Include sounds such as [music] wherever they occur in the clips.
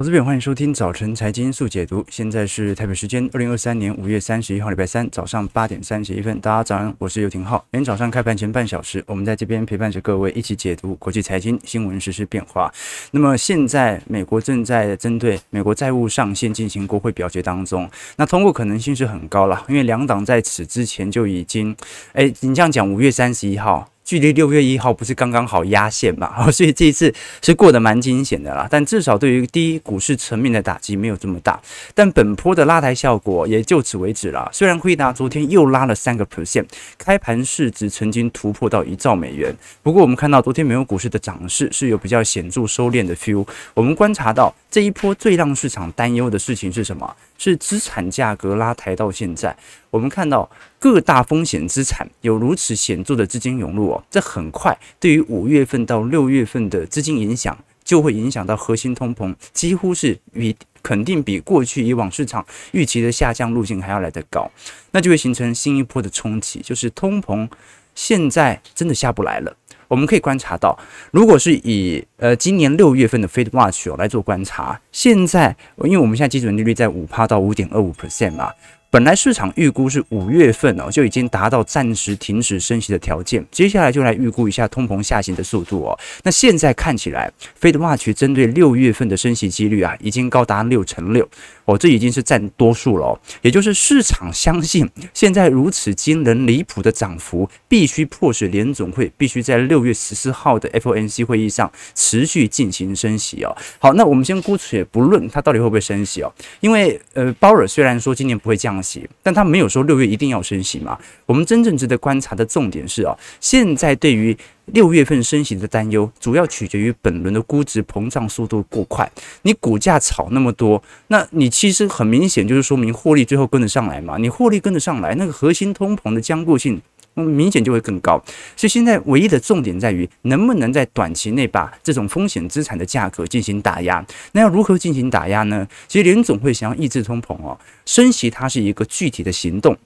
投资朋友，欢迎收听早晨财经速解读。现在是台北时间二零二三年五月三十一号，礼拜三早上八点三十一分。大家早安，我是游廷浩。每天早上开盘前半小时，我们在这边陪伴着各位一起解读国际财经新闻实、时变化。那么现在，美国正在针对美国债务上限进行国会表决当中，那通过可能性是很高了，因为两党在此之前就已经，哎，你这样讲，五月三十一号。距离六月一号不是刚刚好压线嘛？[laughs] 所以这一次是过得蛮惊险的啦。但至少对于第一股市层面的打击没有这么大。但本波的拉抬效果也就此为止了。虽然辉达昨天又拉了三个 percent，开盘市值曾经突破到一兆美元。不过我们看到昨天美国股市的涨势是有比较显著收敛的 feel。我们观察到这一波最让市场担忧的事情是什么？是资产价格拉抬到现在，我们看到各大风险资产有如此显著的资金涌入哦，这很快对于五月份到六月份的资金影响，就会影响到核心通膨，几乎是比肯定比过去以往市场预期的下降路径还要来得高，那就会形成新一波的冲击，就是通膨现在真的下不来了。我们可以观察到，如果是以呃今年六月份的 Fed Watch 哦来做观察，现在因为我们现在基准利率在五趴到五点二五 percent 嘛。本来市场预估是五月份哦就已经达到暂时停止升息的条件，接下来就来预估一下通膨下行的速度哦。那现在看起来，Fed Watch 针对六月份的升息几率啊，已经高达六成六哦，这已经是占多数了哦。也就是市场相信，现在如此惊人离谱的涨幅，必须迫使联总会必须在六月十四号的 FOMC 会议上持续进行升息哦。好，那我们先姑且不论它到底会不会升息哦，因为呃，鲍尔虽然说今年不会降息。但他没有说六月一定要升息嘛？我们真正值得观察的重点是啊，现在对于六月份升息的担忧，主要取决于本轮的估值膨胀速度过快。你股价炒那么多，那你其实很明显就是说明获利最后跟得上来嘛？你获利跟得上来，那个核心通膨的坚固性。明显就会更高，所以现在唯一的重点在于能不能在短期内把这种风险资产的价格进行打压。那要如何进行打压呢？其实联总会想要抑制通膨哦，升息它是一个具体的行动。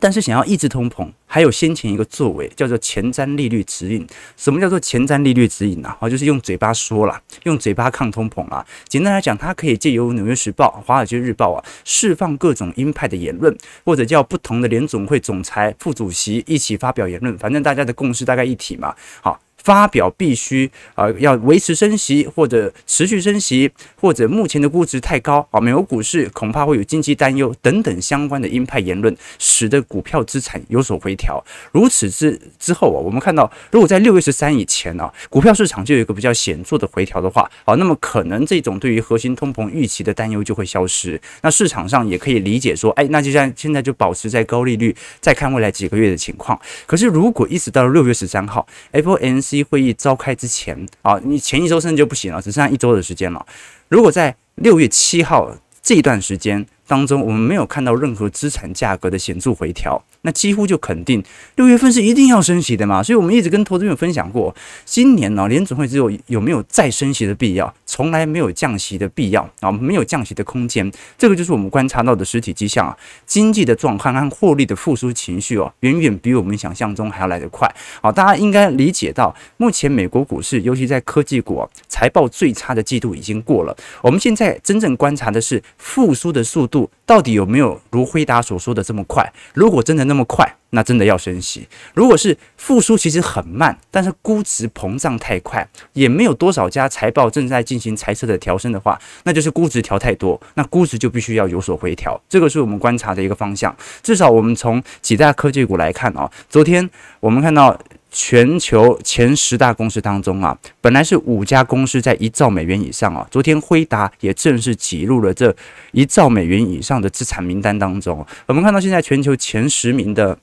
但是想要抑制通膨，还有先前一个作为叫做前瞻利率指引。什么叫做前瞻利率指引呢？啊，就是用嘴巴说了，用嘴巴抗通膨啊。简单来讲，它可以借由《纽约时报》、《华尔街日报》啊，释放各种鹰派的言论，或者叫不同的联总会总裁、副主席一起发表言论。反正大家的共识大概一体嘛。好。发表必须啊，要维持升息或者持续升息，或者目前的估值太高啊，美国股市恐怕会有经济担忧等等相关的鹰派言论，使得股票资产有所回调。如此之之后啊，我们看到，如果在六月十三以前啊，股票市场就有一个比较显著的回调的话，啊，那么可能这种对于核心通膨预期的担忧就会消失。那市场上也可以理解说，哎，那就像现在就保持在高利率，再看未来几个月的情况。可是如果一直到了六月十三号会议召开之前啊，你前一周甚至就不行了，只剩下一周的时间了。如果在六月七号这一段时间当中，我们没有看到任何资产价格的显著回调。那几乎就肯定六月份是一定要升息的嘛，所以我们一直跟投资朋友分享过，今年呢，联准会只有有没有再升息的必要，从来没有降息的必要啊，没有降息的空间，这个就是我们观察到的实体迹象啊，经济的状况和获利的复苏情绪哦，远远比我们想象中还要来得快。好，大家应该理解到，目前美国股市，尤其在科技股财报最差的季度已经过了，我们现在真正观察的是复苏的速度到底有没有如辉达所说的这么快？如果真的那么快，那真的要升息。如果是复苏其实很慢，但是估值膨胀太快，也没有多少家财报正在进行财测的调升的话，那就是估值调太多，那估值就必须要有所回调。这个是我们观察的一个方向。至少我们从几大科技股来看啊，昨天我们看到。全球前十大公司当中啊，本来是五家公司在一兆美元以上啊，昨天辉达也正式挤入了这一兆美元以上的资产名单当中。我们看到现在全球前十名的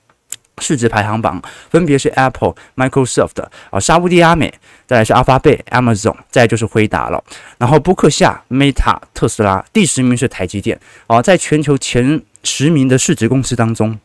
市值排行榜，分别是 Apple、Microsoft 啊、沙乌地阿美，再来是阿发贝、Amazon，再就是辉达了。然后波克夏、Meta、特斯拉，第十名是台积电啊，在全球前十名的市值公司当中。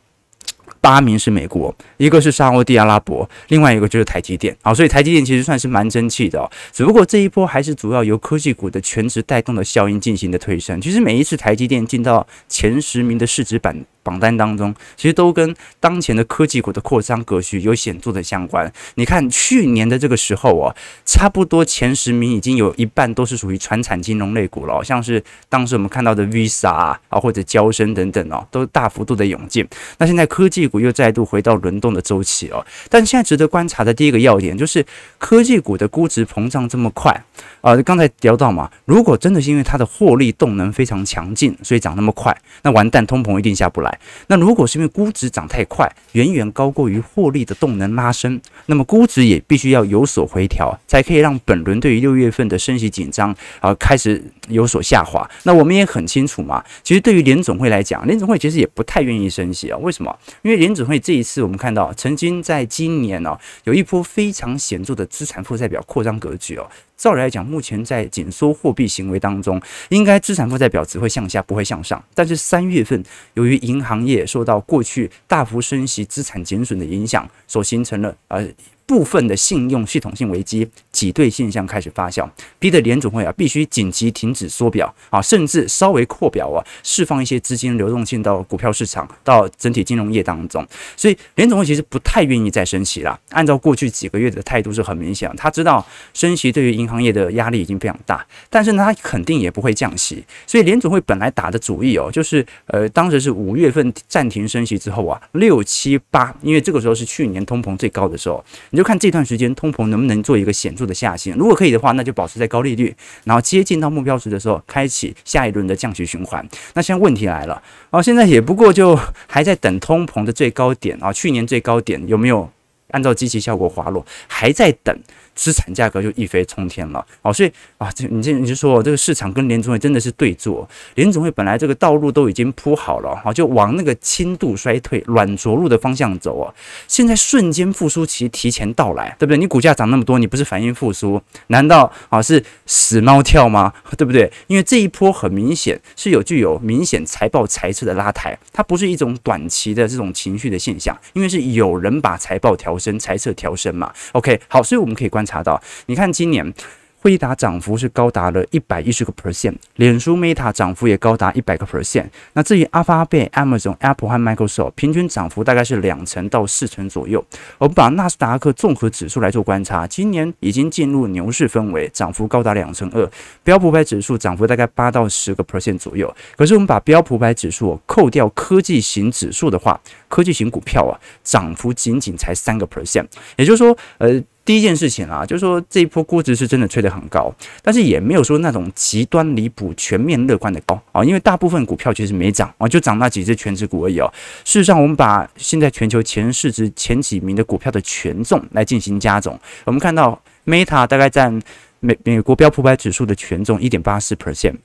八名是美国，一个是沙乌地阿拉伯，另外一个就是台积电。好，所以台积电其实算是蛮争气的哦。只不过这一波还是主要由科技股的全值带动的效应进行的推升。其实每一次台积电进到前十名的市值榜榜单当中，其实都跟当前的科技股的扩张格局有显著的相关。你看去年的这个时候哦，差不多前十名已经有一半都是属于传产金融类股了，像是当时我们看到的 Visa 啊，或者交生等等哦，都大幅度的涌进。那现在科技股又再度回到轮动的周期哦，但现在值得观察的第一个要点就是科技股的估值膨胀这么快啊，刚才聊到嘛，如果真的是因为它的获利动能非常强劲，所以涨那么快，那完蛋，通膨一定下不来。那如果是因为估值涨太快，远远高过于获利的动能拉升，那么估值也必须要有所回调，才可以让本轮对于六月份的升息紧张啊开始有所下滑。那我们也很清楚嘛，其实对于联总会来讲，联总会其实也不太愿意升息啊。为什么？因为联总会这一次我们看到，曾经在今年呢、有一波非常显著的资产负债表扩张格局哦。照理来讲，目前在紧缩货币行为当中，应该资产负债表只会向下，不会向上。但是三月份，由于银行业受到过去大幅升息、资产减损的影响，所形成了呃。部分的信用系统性危机挤兑现象开始发酵，逼得联总会啊必须紧急停止缩表啊，甚至稍微扩表啊，释放一些资金流动性到股票市场，到整体金融业当中。所以联总会其实不太愿意再升息了。按照过去几个月的态度是很明显，他知道升息对于银行业的压力已经非常大，但是呢，他肯定也不会降息。所以联总会本来打的主意哦，就是呃，当时是五月份暂停升息之后啊，六七八，因为这个时候是去年通膨最高的时候。你就看这段时间通膨能不能做一个显著的下行，如果可以的话，那就保持在高利率，然后接近到目标值的时候，开启下一轮的降息循环。那现在问题来了，哦，现在也不过就 [laughs] 还在等通膨的最高点啊，去年最高点有没有按照积极效果滑落，还在等。资产价格就一飞冲天了哦，所以啊，这你这你就说这个市场跟联总会真的是对坐，联总会本来这个道路都已经铺好了哈，就往那个轻度衰退、软着陆的方向走啊，现在瞬间复苏期提前到来，对不对？你股价涨那么多，你不是反应复苏？难道啊是死猫跳吗？[laughs] 对不对？因为这一波很明显是有具有明显财报财测的拉抬，它不是一种短期的这种情绪的现象，因为是有人把财报调升、财测调升嘛。OK，好，所以我们可以关查到，你看今年辉达涨幅是高达了一百一十个 percent，脸书 Meta 涨幅也高达一百个 percent。那至于阿发贝、Amazon、Apple 和 Microsoft，平均涨幅大概是两成到四成左右。我们把纳斯达克综合指数来做观察，今年已经进入牛市氛围，涨幅高达两成二。标普百指数涨幅大概八到十个 percent 左右。可是我们把标普百指数扣掉科技型指数的话，科技型股票啊，涨幅仅仅才三个 percent。也就是说，呃。第一件事情啊，就是说这一波估值是真的吹得很高，但是也没有说那种极端离谱、全面乐观的高啊，因为大部分股票其实没涨啊，就涨那几只全值股而已哦。事实上，我们把现在全球前市值前几名的股票的权重来进行加总，我们看到 Meta 大概占美美国标普百指数的权重一点八四 percent，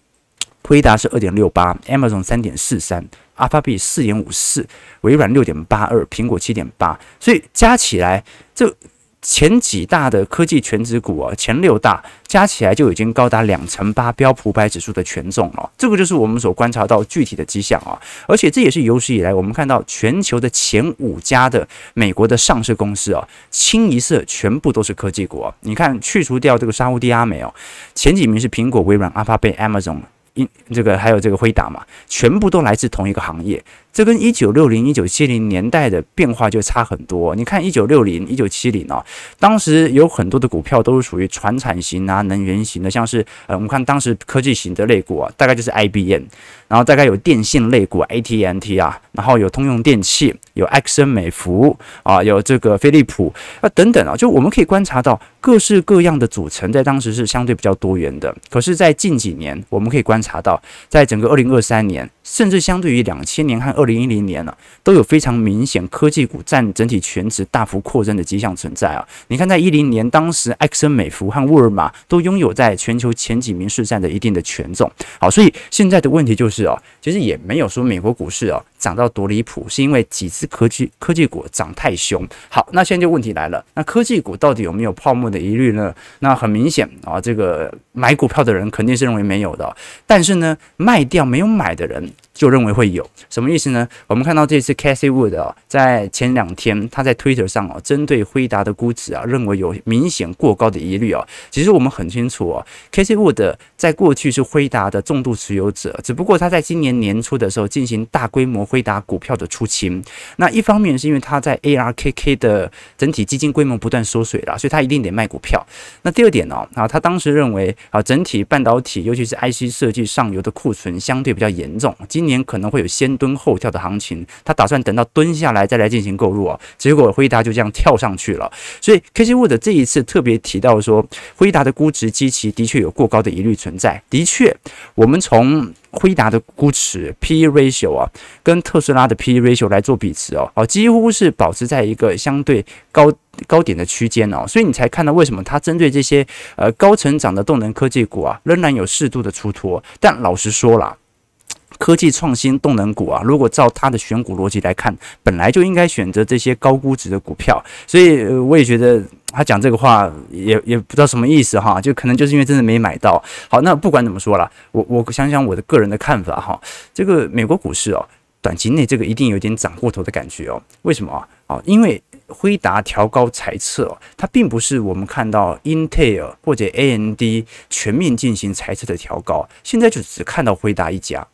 辉达是二点六八，Amazon 三点四三，Alphabet 四点五四，微软六点八二，苹果七点八，所以加起来这。前几大的科技全指股啊，前六大加起来就已经高达两成八标普百指数的权重了。这个就是我们所观察到具体的迹象啊，而且这也是有史以来我们看到全球的前五家的美国的上市公司啊，清一色全部都是科技股啊。你看，去除掉这个沙乌地阿美哦，前几名是苹果、微软、阿发贝、Amazon，因这个还有这个辉达嘛，全部都来自同一个行业。这跟一九六零、一九七零年代的变化就差很多。你看一九六零、一九七零啊，当时有很多的股票都是属于传产型啊、能源型的，像是呃，我们看当时科技型的类股啊，大概就是 IBM，然后大概有电信类股 AT&T 啊，然后有通用电气、有埃克森美孚啊，有这个飞利浦啊等等啊，就我们可以观察到各式各样的组成，在当时是相对比较多元的。可是，在近几年，我们可以观察到，在整个二零二三年，甚至相对于两千年和二零一零年呢，都有非常明显科技股占整体权值大幅扩增的迹象存在啊！你看，在一零年，当时埃克森美孚和沃尔玛都拥有在全球前几名市占的一定的权重。好，所以现在的问题就是哦，其实也没有说美国股市哦涨到多离谱，是因为几只科技科技股涨太凶。好，那现在就问题来了，那科技股到底有没有泡沫的疑虑呢？那很明显啊，这个买股票的人肯定是认为没有的，但是呢，卖掉没有买的人。就认为会有什么意思呢？我们看到这次 c a s h y Wood 啊，在前两天他在 Twitter 上啊，针对辉达的估值啊，认为有明显过高的疑虑啊。其实我们很清楚啊，Cathie Wood 在过去是辉达的重度持有者，只不过他在今年年初的时候进行大规模辉达股票的出清。那一方面是因为他在 ARKK 的整体基金规模不断缩水了，所以他一定得卖股票。那第二点呢，啊，他当时认为啊，整体半导体尤其是 IC 设计上游的库存相对比较严重，今年年可能会有先蹲后跳的行情，他打算等到蹲下来再来进行购入啊。结果辉达就这样跳上去了，所以 K C Wood 这一次特别提到说，辉达的估值基期的确有过高的疑虑存在。的确，我们从辉达的估值 P/E ratio 啊，跟特斯拉的 P/E ratio 来做比值哦，哦，几乎是保持在一个相对高高点的区间哦，所以你才看到为什么它针对这些呃高成长的动能科技股啊，仍然有适度的出脱。但老实说了。科技创新动能股啊，如果照他的选股逻辑来看，本来就应该选择这些高估值的股票，所以我也觉得他讲这个话也也不知道什么意思哈，就可能就是因为真的没买到。好，那不管怎么说了，我我想想我的个人的看法哈，这个美国股市哦，短期内这个一定有点涨过头的感觉哦。为什么啊？啊，因为辉达调高财测，它并不是我们看到 Intel 或者 AMD 全面进行财测的调高，现在就只看到辉达一家。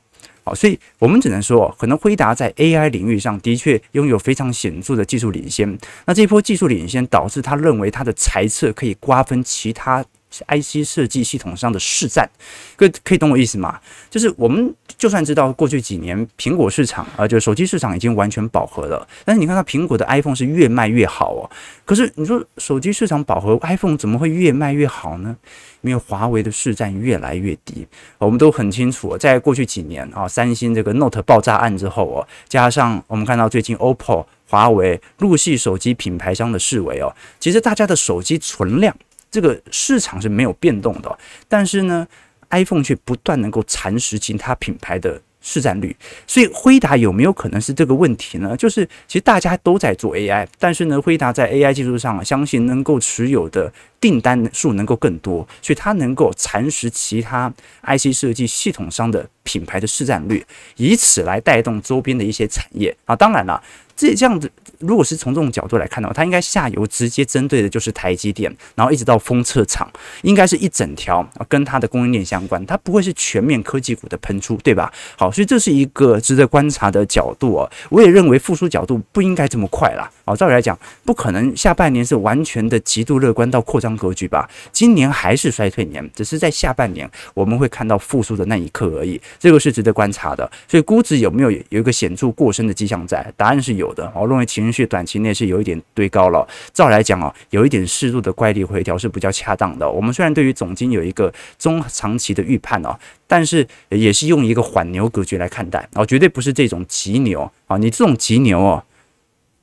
好，所以我们只能说，可能辉达在 AI 领域上的确拥有非常显著的技术领先。那这一波技术领先导致他认为他的财测可以瓜分其他 IC 设计系统上的市占。可可以懂我意思吗？就是我们就算知道过去几年苹果市场啊，就是手机市场已经完全饱和了，但是你看到苹果的 iPhone 是越卖越好哦。可是你说手机市场饱和，iPhone 怎么会越卖越好呢？因为华为的市占越来越低，我们都很清楚，在过去几年啊，三星这个 Note 爆炸案之后哦，加上我们看到最近 OPPO、华为陆系手机品牌商的式微哦，其实大家的手机存量这个市场是没有变动的，但是呢，iPhone 却不断能够蚕食其他品牌的。市占率，所以辉达有没有可能是这个问题呢？就是其实大家都在做 AI，但是呢，辉达在 AI 技术上，相信能够持有的订单数能够更多，所以它能够蚕食其他 IC 设计系统商的品牌的市占率，以此来带动周边的一些产业啊。当然了。这这样子，如果是从这种角度来看的话，它应该下游直接针对的就是台积电，然后一直到封测厂，应该是一整条，跟它的供应链相关，它不会是全面科技股的喷出，对吧？好，所以这是一个值得观察的角度啊。我也认为复苏角度不应该这么快啦。啊，照理来讲，不可能下半年是完全的极度乐观到扩张格局吧？今年还是衰退年，只是在下半年我们会看到复苏的那一刻而已，这个是值得观察的。所以估值有没有有一个显著过深的迹象在？答案是有。的，我认为情绪短期内是有一点堆高了。照来讲啊，有一点适度的乖离回调是比较恰当的。我们虽然对于总金有一个中长期的预判哦，但是也是用一个缓牛格局来看待哦，绝对不是这种急牛啊。你这种急牛哦，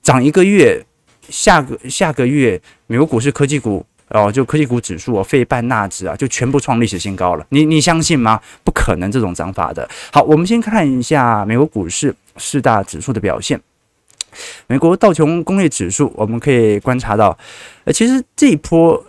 涨一个月，下个下个月美国股市科技股哦，就科技股指数哦，费半纳指啊，就全部创历史新高了。你你相信吗？不可能这种涨法的。好，我们先看一下美国股市四大指数的表现。美国道琼工业指数，我们可以观察到，呃，其实这一波，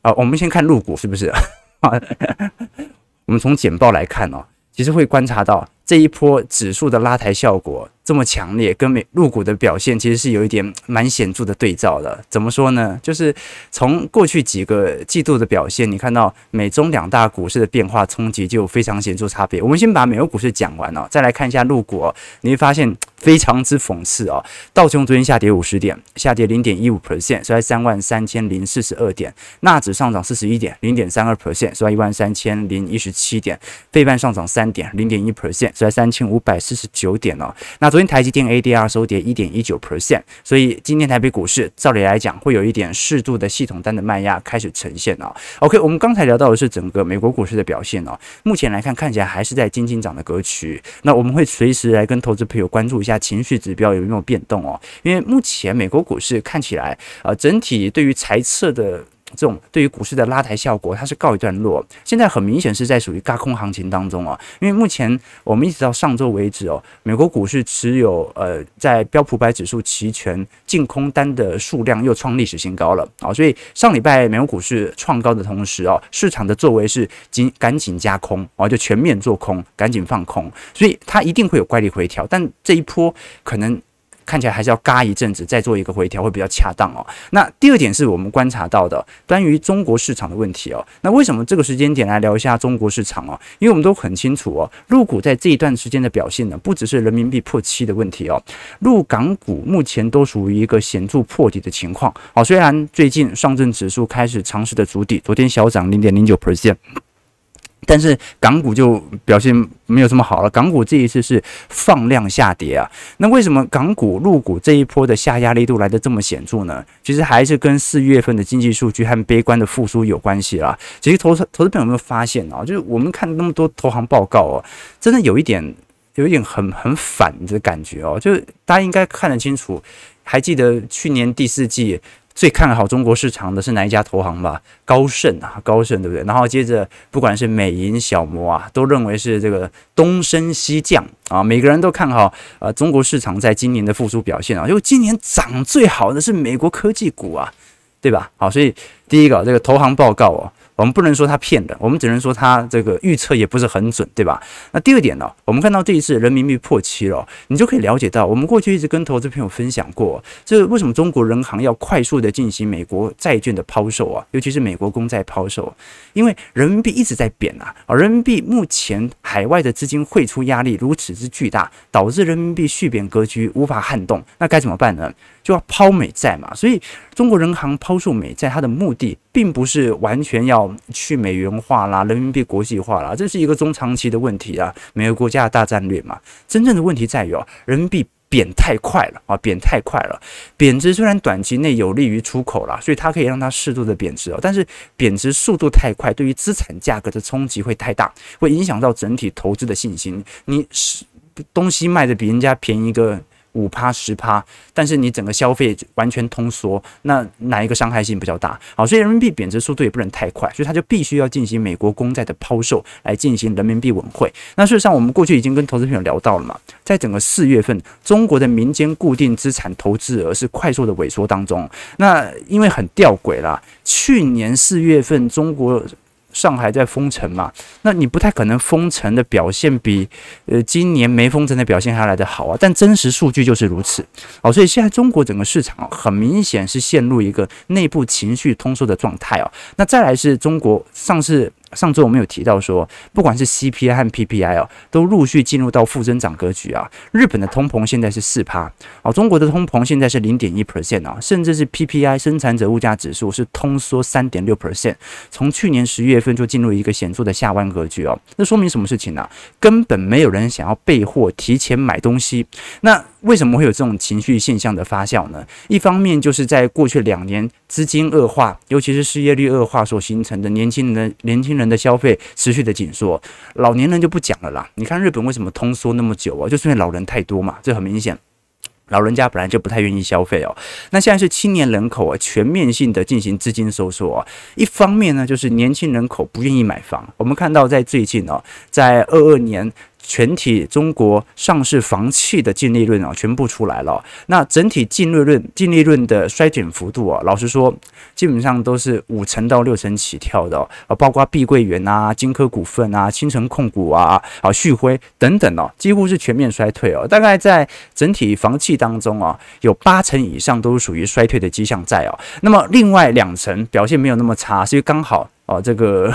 啊，我们先看入股是不是？[laughs] 我们从简报来看哦，其实会观察到这一波指数的拉抬效果。这么强烈，跟美陆股的表现其实是有一点蛮显著的对照的。怎么说呢？就是从过去几个季度的表现，你看到美中两大股市的变化冲击就有非常显著差别。我们先把美国股市讲完了，再来看一下陆股哦，你会发现非常之讽刺哦。道琼昨天下跌五十点，下跌零点一五 percent，收在三万三千零四十二点。纳指上涨四十一点，零点三二 percent，收在一万三千零一十七点。费半上涨三点，零点一 percent，收在三千五百四十九点哦。那昨天台积电 ADR 收跌一点一九 percent，所以今天台北股市照理来讲会有一点适度的系统单的卖压开始呈现哦。OK，我们刚才聊到的是整个美国股市的表现哦，目前来看看起来还是在惊惊涨的格局。那我们会随时来跟投资朋友关注一下情绪指标有没有变动哦，因为目前美国股市看起来啊，整体对于财测的。这种对于股市的拉抬效果，它是告一段落。现在很明显是在属于轧空行情当中啊，因为目前我们一直到上周为止哦，美国股市持有呃在标普百指数期权净空单的数量又创历史新高了啊，所以上礼拜美国股市创高的同时哦，市场的作为是紧赶紧加空啊，就全面做空，赶紧放空，所以它一定会有怪力回调，但这一波可能。看起来还是要嘎一阵子，再做一个回调会比较恰当哦。那第二点是我们观察到的关于中国市场的问题哦。那为什么这个时间点来聊一下中国市场哦？因为我们都很清楚哦，入股在这一段时间的表现呢，不只是人民币破七的问题哦，入港股目前都属于一个显著破底的情况。好，虽然最近上证指数开始尝试的筑底，昨天小涨零点零九 percent。但是港股就表现没有这么好了，港股这一次是放量下跌啊。那为什么港股、入股这一波的下压力度来得这么显著呢？其实还是跟四月份的经济数据和悲观的复苏有关系啦。其实投资投资朋友有没有发现啊？就是我们看那么多投行报告哦，真的有一点有一点很很反的感觉哦。就是大家应该看得清楚，还记得去年第四季。最看好中国市场的是哪一家投行吧？高盛啊，高盛对不对？然后接着，不管是美银、小摩啊，都认为是这个东升西降啊，每个人都看好啊中国市场在今年的复苏表现啊。因为今年涨最好的是美国科技股啊，对吧？好，所以第一个这个投行报告哦。我们不能说他骗人，我们只能说他这个预测也不是很准，对吧？那第二点呢，我们看到这一次人民币破七了，你就可以了解到，我们过去一直跟投资朋友分享过，这为什么中国人行要快速的进行美国债券的抛售啊，尤其是美国公债抛售，因为人民币一直在贬啊，而人民币目前海外的资金汇出压力如此之巨大，导致人民币续贬格局无法撼动，那该怎么办呢？就要抛美债嘛，所以中国人行抛售美债，它的目的并不是完全要去美元化啦、人民币国际化啦，这是一个中长期的问题啊，每个国家的大战略嘛。真正的问题在于哦，人民币贬太快了啊，贬太快了。贬值虽然短期内有利于出口啦，所以它可以让它适度的贬值哦，但是贬值速度太快，对于资产价格的冲击会太大，会影响到整体投资的信心。你是东西卖的比人家便宜一个。五趴十趴，但是你整个消费完全通缩，那哪一个伤害性比较大？好，所以人民币贬值速度也不能太快，所以它就必须要进行美国公债的抛售来进行人民币稳汇。那事实上，我们过去已经跟投资朋友聊到了嘛，在整个四月份，中国的民间固定资产投资额是快速的萎缩当中。那因为很吊诡啦，去年四月份中国。上海在封城嘛，那你不太可能封城的表现比呃今年没封城的表现还来得好啊。但真实数据就是如此，哦，所以现在中国整个市场很明显是陷入一个内部情绪通缩的状态哦。那再来是中国上次。上周我们有提到说，不管是 CPI 和 PPI 哦，都陆续进入到负增长格局啊。日本的通膨现在是四趴，哦，中国的通膨现在是零点一 percent 啊，甚至是 PPI 生产者物价指数是通缩三点六 percent，从去年十一月份就进入一个显著的下弯格局哦。那说明什么事情呢？根本没有人想要备货提前买东西。那为什么会有这种情绪现象的发酵呢？一方面就是在过去两年资金恶化，尤其是失业率恶化所形成的年轻人年轻人的消费持续的紧缩，老年人就不讲了啦。你看日本为什么通缩那么久啊？就是因为老人太多嘛，这很明显。老人家本来就不太愿意消费哦。那现在是青年人口啊，全面性的进行资金收缩啊。一方面呢，就是年轻人口不愿意买房。我们看到在最近哦，在二二年。全体中国上市房企的净利润啊，全部出来了。那整体净利润、净利润的衰减幅度啊，老实说，基本上都是五成到六成起跳的啊，包括碧桂园啊、金科股份啊、青城控股啊、啊旭辉等等哦，几乎是全面衰退哦。大概在整体房企当中啊，有八成以上都是属于衰退的迹象在哦。那么另外两成表现没有那么差，所以刚好哦这个。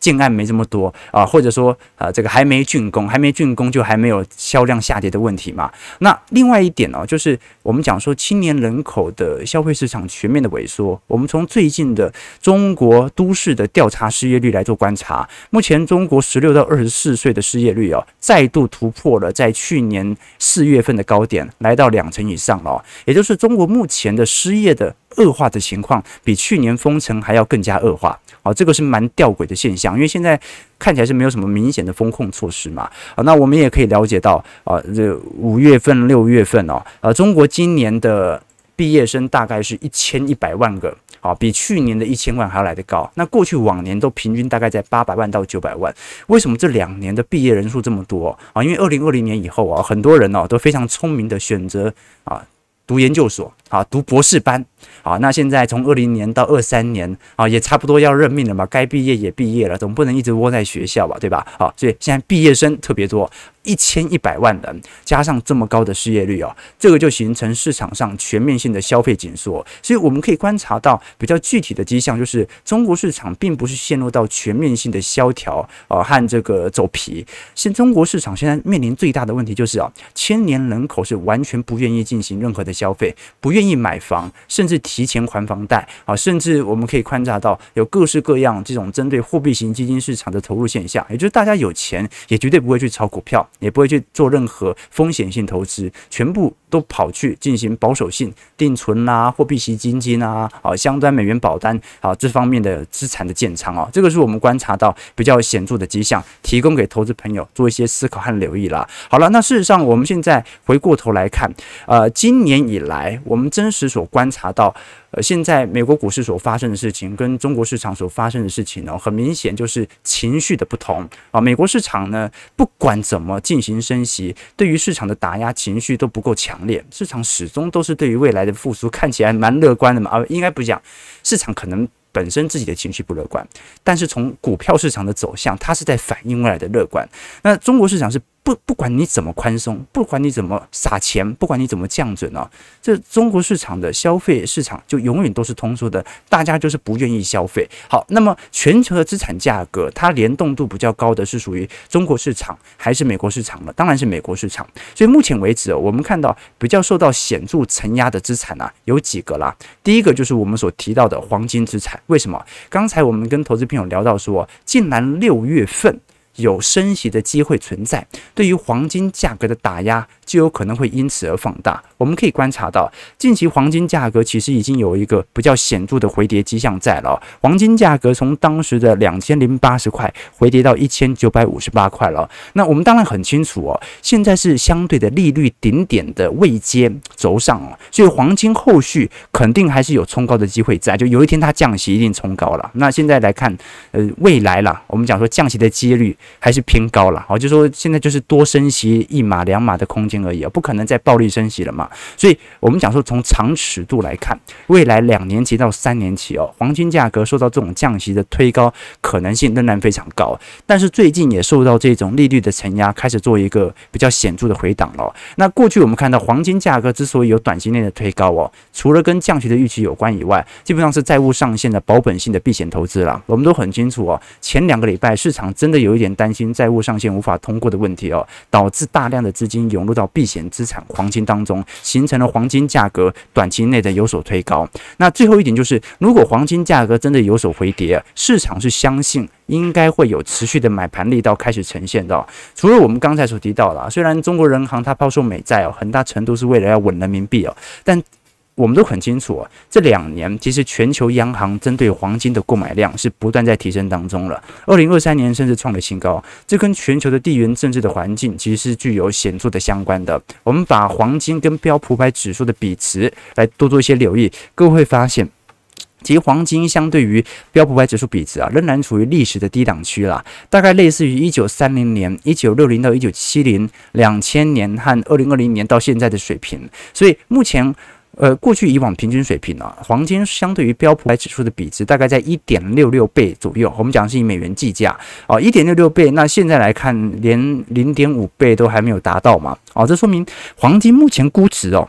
建案没这么多啊，或者说啊，这个还没竣工，还没竣工就还没有销量下跌的问题嘛。那另外一点呢，就是我们讲说青年人口的消费市场全面的萎缩。我们从最近的中国都市的调查失业率来做观察，目前中国十六到二十四岁的失业率哦，再度突破了在去年四月份的高点，来到两成以上了。也就是中国目前的失业的恶化的情况，比去年封城还要更加恶化。啊，这个是蛮吊诡的现象，因为现在看起来是没有什么明显的风控措施嘛。啊，那我们也可以了解到，啊，这五月份、六月份哦，呃，中国今年的毕业生大概是一千一百万个，啊，比去年的一千万还要来得高。那过去往年都平均大概在八百万到九百万，为什么这两年的毕业人数这么多啊？因为二零二零年以后啊，很多人哦都非常聪明的选择啊读研究所啊读博士班。好，那现在从二零年到二三年啊，也差不多要任命了嘛，该毕业也毕业了，总不能一直窝在学校吧，对吧？好，所以现在毕业生特别多。一千一百万人，加上这么高的失业率哦，这个就形成市场上全面性的消费紧缩。所以我们可以观察到比较具体的迹象，就是中国市场并不是陷入到全面性的萧条啊和这个走皮。现中国市场现在面临最大的问题就是啊，千年人口是完全不愿意进行任何的消费，不愿意买房，甚至提前还房贷啊，甚至我们可以观察到有各式各样这种针对货币型基金市场的投入现象，也就是大家有钱也绝对不会去炒股票。也不会去做任何风险性投资，全部都跑去进行保守性定存啦、啊、货币型基金啊、啊相关美元保单啊这方面的资产的建仓啊，这个是我们观察到比较显著的迹象，提供给投资朋友做一些思考和留意啦。好了，那事实上我们现在回过头来看，呃，今年以来我们真实所观察到。呃，现在美国股市所发生的事情跟中国市场所发生的事情呢，很明显就是情绪的不同啊。美国市场呢，不管怎么进行升息，对于市场的打压情绪都不够强烈，市场始终都是对于未来的复苏看起来蛮乐观的嘛。啊，应该不讲，市场可能本身自己的情绪不乐观，但是从股票市场的走向，它是在反映未来的乐观。那中国市场是。不，不管你怎么宽松，不管你怎么撒钱，不管你怎么降准啊，这中国市场的消费市场就永远都是通缩的，大家就是不愿意消费。好，那么全球的资产价格，它联动度比较高的是属于中国市场还是美国市场呢？当然是美国市场。所以目前为止，我们看到比较受到显著承压的资产啊，有几个啦。第一个就是我们所提到的黄金资产。为什么？刚才我们跟投资朋友聊到说，竟然六月份。有升息的机会存在，对于黄金价格的打压就有可能会因此而放大。我们可以观察到，近期黄金价格其实已经有一个比较显著的回跌迹象在了。黄金价格从当时的两千零八十块回跌到一千九百五十八块了。那我们当然很清楚哦，现在是相对的利率顶点的位阶轴上哦，所以黄金后续肯定还是有冲高的机会在。就有一天它降息一定冲高了。那现在来看，呃，未来啦，我们讲说降息的几率。还是偏高了，好，就说现在就是多升息一码两码的空间而已啊，不可能再暴力升息了嘛。所以，我们讲说从长尺度来看，未来两年期到三年期哦，黄金价格受到这种降息的推高可能性仍然非常高。但是最近也受到这种利率的承压，开始做一个比较显著的回档了。那过去我们看到黄金价格之所以有短期内的推高哦，除了跟降息的预期有关以外，基本上是债务上限的保本性的避险投资了。我们都很清楚哦，前两个礼拜市场真的有一点担心债务上限无法通过的问题哦，导致大量的资金涌入到避险资产黄金当中，形成了黄金价格短期内的有所推高。那最后一点就是，如果黄金价格真的有所回跌，市场是相信应该会有持续的买盘力道开始呈现的。除了我们刚才所提到的，虽然中国人行它抛售美债哦，很大程度是为了要稳人民币哦，但。我们都很清楚啊，这两年其实全球央行针对黄金的购买量是不断在提升当中了。二零二三年甚至创了新高，这跟全球的地缘政治的环境其实是具有显著的相关的。我们把黄金跟标普百指数的比值来多做一些留意，各位会发现，其实黄金相对于标普百指数比值啊，仍然处于历史的低档区啦，大概类似于一九三零年、一九六零到一九七零、两千年和二零二零年到现在的水平。所以目前。呃，过去以往平均水平啊，黄金相对于标普百指数的比值大概在一点六六倍左右。我们讲的是以美元计价啊，一点六六倍。那现在来看，连零点五倍都还没有达到嘛？哦，这说明黄金目前估值哦。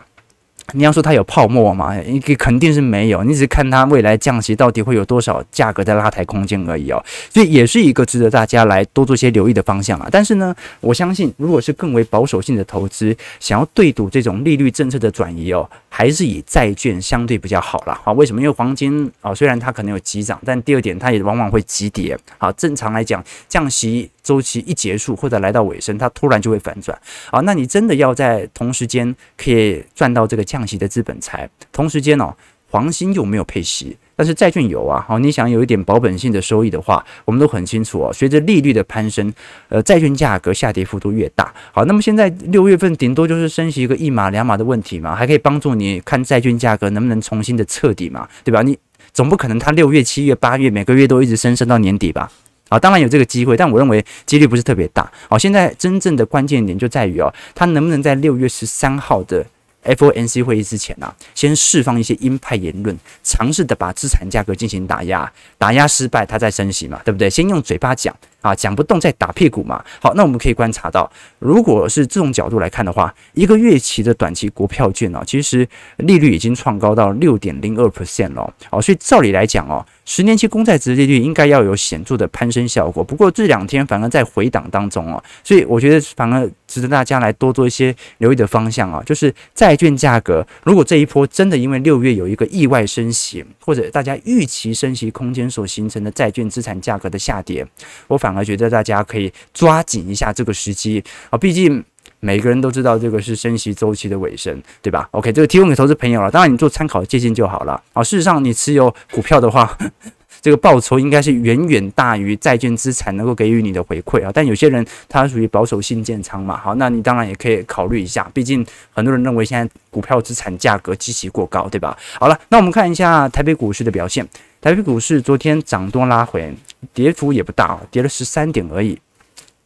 你要说它有泡沫吗？肯定是没有。你只看它未来降息到底会有多少价格的拉抬空间而已哦。所以也是一个值得大家来多做些留意的方向啊。但是呢，我相信如果是更为保守性的投资，想要对赌这种利率政策的转移哦，还是以债券相对比较好了啊，为什么？因为黄金啊，虽然它可能有急涨，但第二点它也往往会急跌。啊，正常来讲，降息周期一结束或者来到尾声，它突然就会反转。啊，那你真的要在同时间可以赚到这个降息的资本财，同时间哦，黄金又没有配息，但是债券有啊。好，你想有一点保本性的收益的话，我们都很清楚哦。随着利率的攀升，呃，债券价格下跌幅度越大。好，那么现在六月份顶多就是升息一个一码两码的问题嘛，还可以帮助你看债券价格能不能重新的彻底嘛，对吧？你。总不可能它六月、七月、八月每个月都一直升升到年底吧？啊，当然有这个机会，但我认为几率不是特别大。好，现在真正的关键点就在于哦，它能不能在六月十三号的 FOMC 会议之前啊，先释放一些鹰派言论，尝试的把资产价格进行打压，打压失败，他再升息嘛，对不对？先用嘴巴讲。啊，讲不动再打屁股嘛。好，那我们可以观察到，如果是这种角度来看的话，一个月期的短期国票券哦，其实利率已经创高到六点零二 percent 了。哦，所以照理来讲哦，十年期公债殖利率应该要有显著的攀升效果。不过这两天反而在回档当中哦，所以我觉得反而值得大家来多做一些留意的方向啊，就是债券价格，如果这一波真的因为六月有一个意外升息，或者大家预期升息空间所形成的债券资产价格的下跌，我反。反而觉得大家可以抓紧一下这个时机啊，毕竟每个人都知道这个是升息周期的尾声，对吧？OK，这个提供给投资朋友了，当然你做参考借鉴就好了啊。事实上，你持有股票的话，[laughs] 这个报酬应该是远远大于债券资产能够给予你的回馈啊。但有些人他属于保守性建仓嘛，好，那你当然也可以考虑一下，毕竟很多人认为现在股票资产价格极其过高，对吧？好了，那我们看一下台北股市的表现。台北股市昨天涨多拉回，跌幅也不大，跌了十三点而已，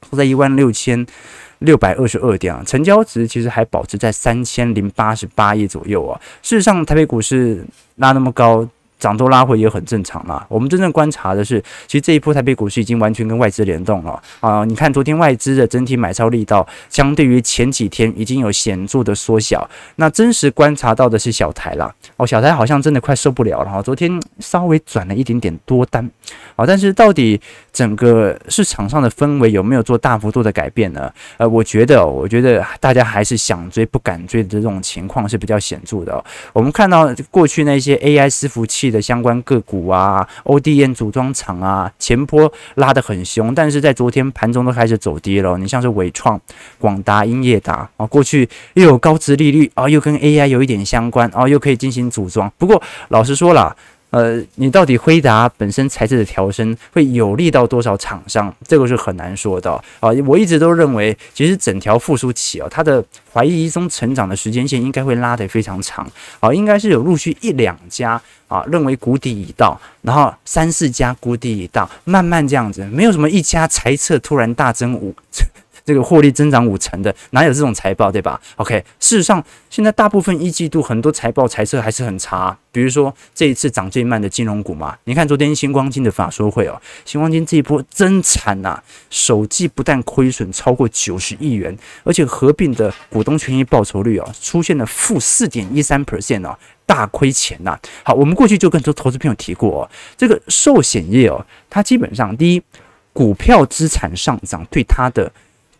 都在一万六千六百二十二点啊，成交值其实还保持在三千零八十八亿左右啊。事实上，台北股市拉那么高。涨多拉回也很正常嘛。我们真正观察的是，其实这一波台北股市已经完全跟外资联动了啊！你看昨天外资的整体买超力道，相对于前几天已经有显著的缩小。那真实观察到的是小台啦，哦，小台好像真的快受不了了哈。昨天稍微转了一点点多单，啊，但是到底整个市场上的氛围有没有做大幅度的改变呢？呃，我觉得，我觉得大家还是想追不敢追的这种情况是比较显著的。我们看到过去那些 AI 伺服器。的相关个股啊，ODM 组装厂啊，前波拉得很凶，但是在昨天盘中都开始走跌了。你像是伟创、广达、英业达啊，过去又有高值利率啊，又跟 AI 有一点相关啊，又可以进行组装。不过老实说了。呃，你到底辉达本身材质的调升会有利到多少厂商？这个是很难说的啊。我一直都认为，其实整条复苏期啊，它的怀疑中成长的时间线应该会拉得非常长啊，应该是有陆续一两家啊认为谷底已到，然后三四家谷底已到，慢慢这样子，没有什么一家猜测突然大增五。这个获利增长五成的，哪有这种财报，对吧？OK，事实上，现在大部分一季度很多财报财测还是很差。比如说这一次涨最慢的金融股嘛，你看昨天星光金的法说会哦，星光金这一波真惨呐，首季不但亏损超过九十亿元，而且合并的股东权益报酬率哦出现了负四点一三 percent 哦，大亏钱呐。好，我们过去就跟很多投资朋友提过哦，这个寿险业哦，它基本上第一，股票资产上涨对它的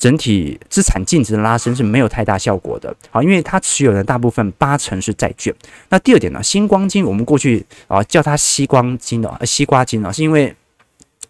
整体资产净值的拉升是没有太大效果的，好，因为它持有的大部分八成是债券。那第二点呢，新光金我们过去啊叫它西光金哦，西瓜金哦，是因为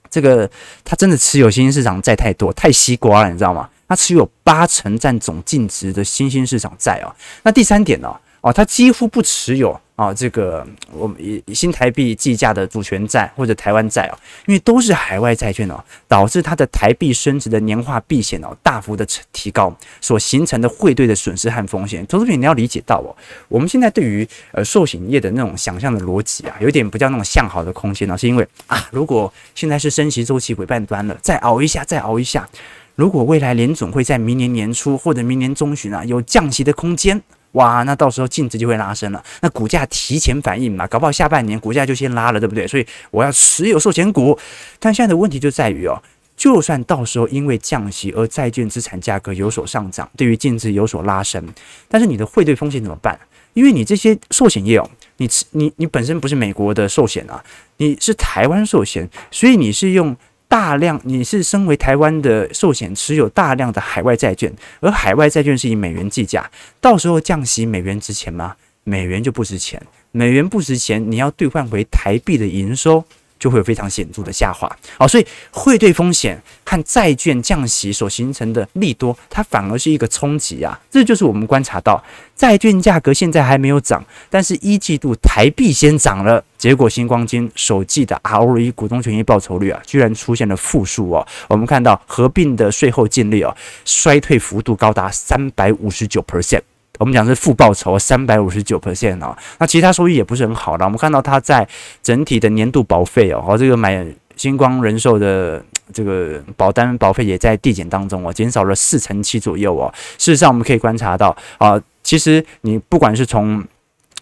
这个它真的持有新兴市场债太多，太西瓜了，你知道吗？它持有八成占总净值的新兴市场债哦。那第三点呢？哦，它几乎不持有。啊、这个我们以新台币计价的主权债或者台湾债哦，因为都是海外债券哦，导致它的台币升值的年化避险哦大幅的提高，所形成的汇兑的损失和风险。投资品你要理解到哦，我们现在对于呃寿险业的那种想象的逻辑啊，有点不叫那种向好的空间呢，是因为啊，如果现在是升息周期尾半端了，再熬一下，再熬一下，如果未来联总会在明年年初或者明年中旬啊有降息的空间。哇，那到时候净值就会拉升了，那股价提前反应嘛，搞不好下半年股价就先拉了，对不对？所以我要持有寿险股。但现在的问题就在于哦，就算到时候因为降息而债券资产价格有所上涨，对于净值有所拉升，但是你的汇兑风险怎么办？因为你这些寿险业哦，你你你本身不是美国的寿险啊，你是台湾寿险，所以你是用。大量，你是身为台湾的寿险，持有大量的海外债券，而海外债券是以美元计价，到时候降息，美元值钱吗？美元就不值钱，美元不值钱，你要兑换回台币的营收。就会有非常显著的下滑，好，所以汇兑风险和债券降息所形成的利多，它反而是一个冲击啊！这就是我们观察到，债券价格现在还没有涨，但是一季度台币先涨了，结果新光金首季的 ROE 股东权益报酬率啊，居然出现了负数哦。我们看到合并的税后净利哦，衰退幅度高达三百五十九 percent。我们讲是负报酬三百五十九 percent 哦，那其他收益也不是很好的。我们看到它在整体的年度保费哦，和这个买星光人寿的这个保单保费也在递减当中哦，减少了四成七左右哦。事实上，我们可以观察到啊，其实你不管是从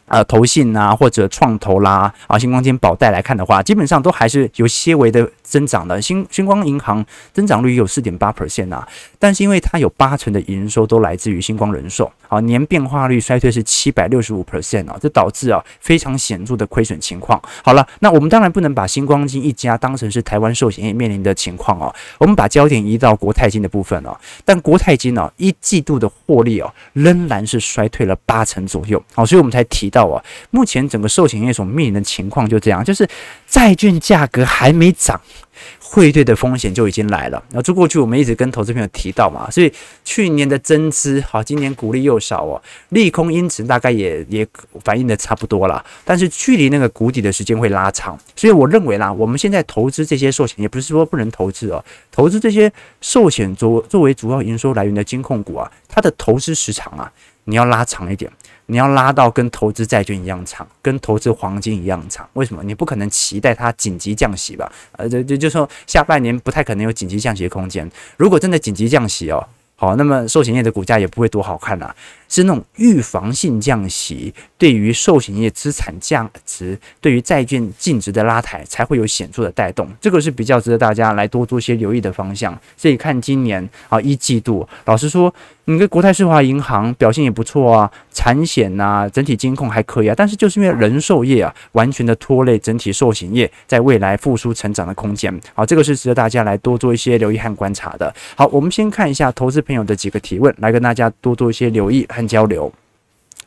呃，投信啊，或者创投啦，啊，星光金保代来看的话，基本上都还是有些微的增长的。星星光银行增长率也有四点八 percent 啊，但是因为它有八成的营收都来自于星光人寿，啊，年变化率衰退是七百六十五 percent 啊，这导致啊非常显著的亏损情况。好了，那我们当然不能把星光金一家当成是台湾寿险业面临的情况哦，我们把焦点移到国泰金的部分哦，但国泰金呢，一季度的获利哦仍然是衰退了八成左右，好，所以我们才提到啊。目前整个寿险业所面临的情况就这样，就是债券价格还没涨，汇兑的风险就已经来了。那这过去我们一直跟投资朋友提到嘛，所以去年的增资好，今年股利又少哦，利空因子大概也也反映的差不多了。但是距离那个谷底的时间会拉长，所以我认为啦，我们现在投资这些寿险，也不是说不能投资哦，投资这些寿险作作为主要营收来源的金控股啊，它的投资时长啊，你要拉长一点。你要拉到跟投资债券一样长，跟投资黄金一样长，为什么？你不可能期待它紧急降息吧？呃，就就就说下半年不太可能有紧急降息的空间。如果真的紧急降息哦，好，那么寿险业的股价也不会多好看呐、是那种预防性降息，对于寿险业资产价值、对于债券净值的拉抬，才会有显著的带动。这个是比较值得大家来多做些留意的方向。所以看今年啊一季度，老实说，你跟国泰世华银行表现也不错啊，产险呐，整体金控还可以啊。但是就是因为人寿业啊，完全的拖累整体寿险业在未来复苏成长的空间。好，这个是值得大家来多做一些留意和观察的。好，我们先看一下投资朋友的几个提问，来跟大家多做一些留意和。交流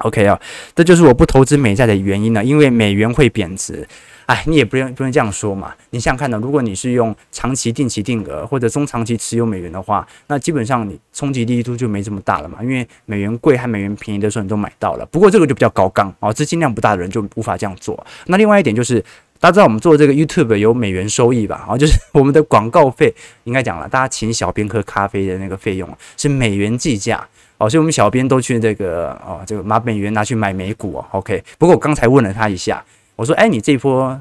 ，OK 啊，这就是我不投资美债的原因呢，因为美元会贬值。哎，你也不用不用这样说嘛。你想想看呢，如果你是用长期定期定额或者中长期持有美元的话，那基本上你冲击力度就没这么大了嘛。因为美元贵和美元便宜的时候你都买到了。不过这个就比较高杠哦，资金量不大的人就无法这样做。那另外一点就是，大家知道我们做这个 YouTube 有美元收益吧？啊，就是我们的广告费应该讲了，大家请小编喝咖啡的那个费用是美元计价。哦，所以我们小编都去这个哦，这个把美元拿去买美股哦。OK，不过我刚才问了他一下，我说：“哎，你这一波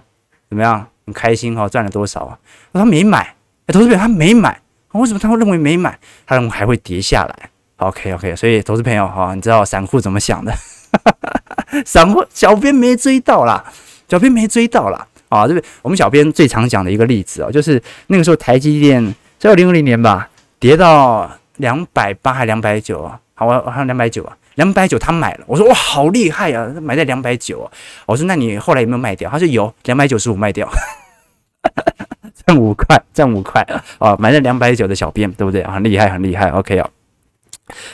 怎么样？很开心哈、哦，赚了多少啊？”他没买，哎，投资朋友他没买，为什么他会认为没买？他认为还会跌下来。？OK OK，所以投资朋友哈、哦，你知道散户怎么想的？[laughs] 散户小编没追到啦，小编没追到啦。啊，这个我们小编最常讲的一个例子哦，就是那个时候台积电在二零二零年吧，跌到两百八还两百九啊。好，我好像两百九啊，两百九他买了，我说哇，好厉害啊，买在两百九啊，我说那你后来有没有卖掉？他说有，两百九十五卖掉，[laughs] 挣五块，挣五块啊，买在两百九的小编对不对？很厉害，很厉害，OK 啊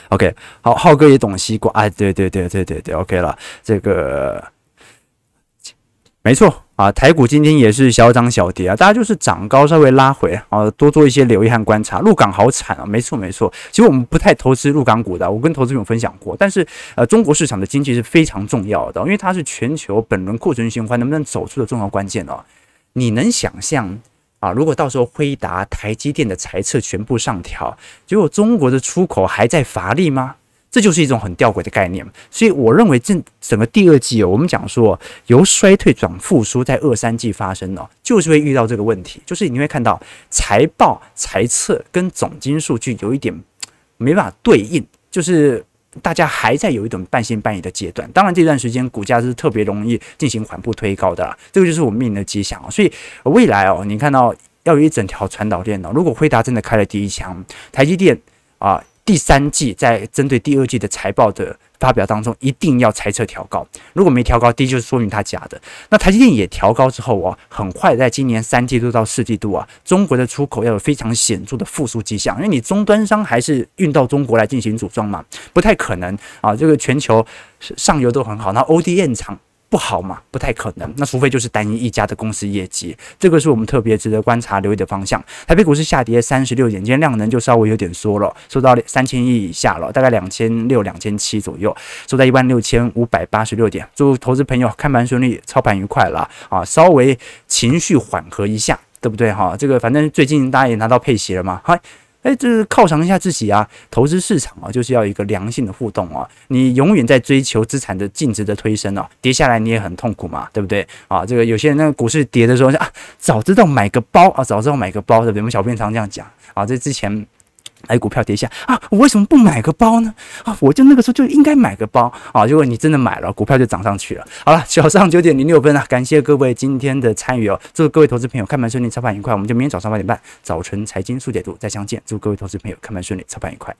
，OK，好，浩哥也懂西瓜，啊，对对对对对对，OK 了，这个没错。啊，台股今天也是小涨小跌啊，大家就是涨高稍微拉回啊，多做一些留意和观察。陆港好惨啊，没错没错，其实我们不太投资陆港股的，我跟投资朋友分享过。但是呃，中国市场的经济是非常重要的，因为它是全球本轮库存循环能不能走出的重要关键哦。你能想象啊，如果到时候辉达、台积电的财测全部上调，结果中国的出口还在乏力吗？这就是一种很吊诡的概念，所以我认为这整个第二季哦，我们讲说由衰退转复苏，在二三季发生哦，就是会遇到这个问题，就是你会看到财报、财测跟总金数据有一点没办法对应，就是大家还在有一种半信半疑的阶段。当然这段时间股价是特别容易进行缓步推高的，这个就是我们面临的迹象。所以未来哦，你看到要有一整条传导链哦，如果辉达真的开了第一枪，台积电啊。第三季在针对第二季的财报的发表当中，一定要猜测调高。如果没调高，第一就是说明它假的。那台积电也调高之后啊，很快在今年三季度到四季度啊，中国的出口要有非常显著的复苏迹象。因为你终端商还是运到中国来进行组装嘛，不太可能啊。这个全球上游都很好，那 ODM 厂。不好嘛？不太可能。那除非就是单一一家的公司业绩，这个是我们特别值得观察留意的方向。台北股市下跌三十六点，今天量能就稍微有点缩了，缩到三千亿以下了，大概两千六、两千七左右，收在一万六千五百八十六点。祝投资朋友看盘顺利，操盘愉快了啊！稍微情绪缓和一下，对不对哈？这个反正最近大家也拿到配息了嘛，嗨。哎，这是犒赏一下自己啊！投资市场啊，就是要一个良性的互动啊！你永远在追求资产的净值的推升啊，跌下来你也很痛苦嘛，对不对啊？这个有些人那个股市跌的时候啊，早知道买个包啊，早知道买个包，对不对？我们小编常这样讲啊，这之前。买股票跌下啊，我为什么不买个包呢？啊，我就那个时候就应该买个包啊。如果你真的买了，股票就涨上去了。好了，早上九点零六分啊，感谢各位今天的参与哦。祝各位投资朋友开盘顺利，操盘愉快。我们就明天早上八点半早晨财经速解读再相见。祝各位投资朋友开盘顺利，操盘愉快。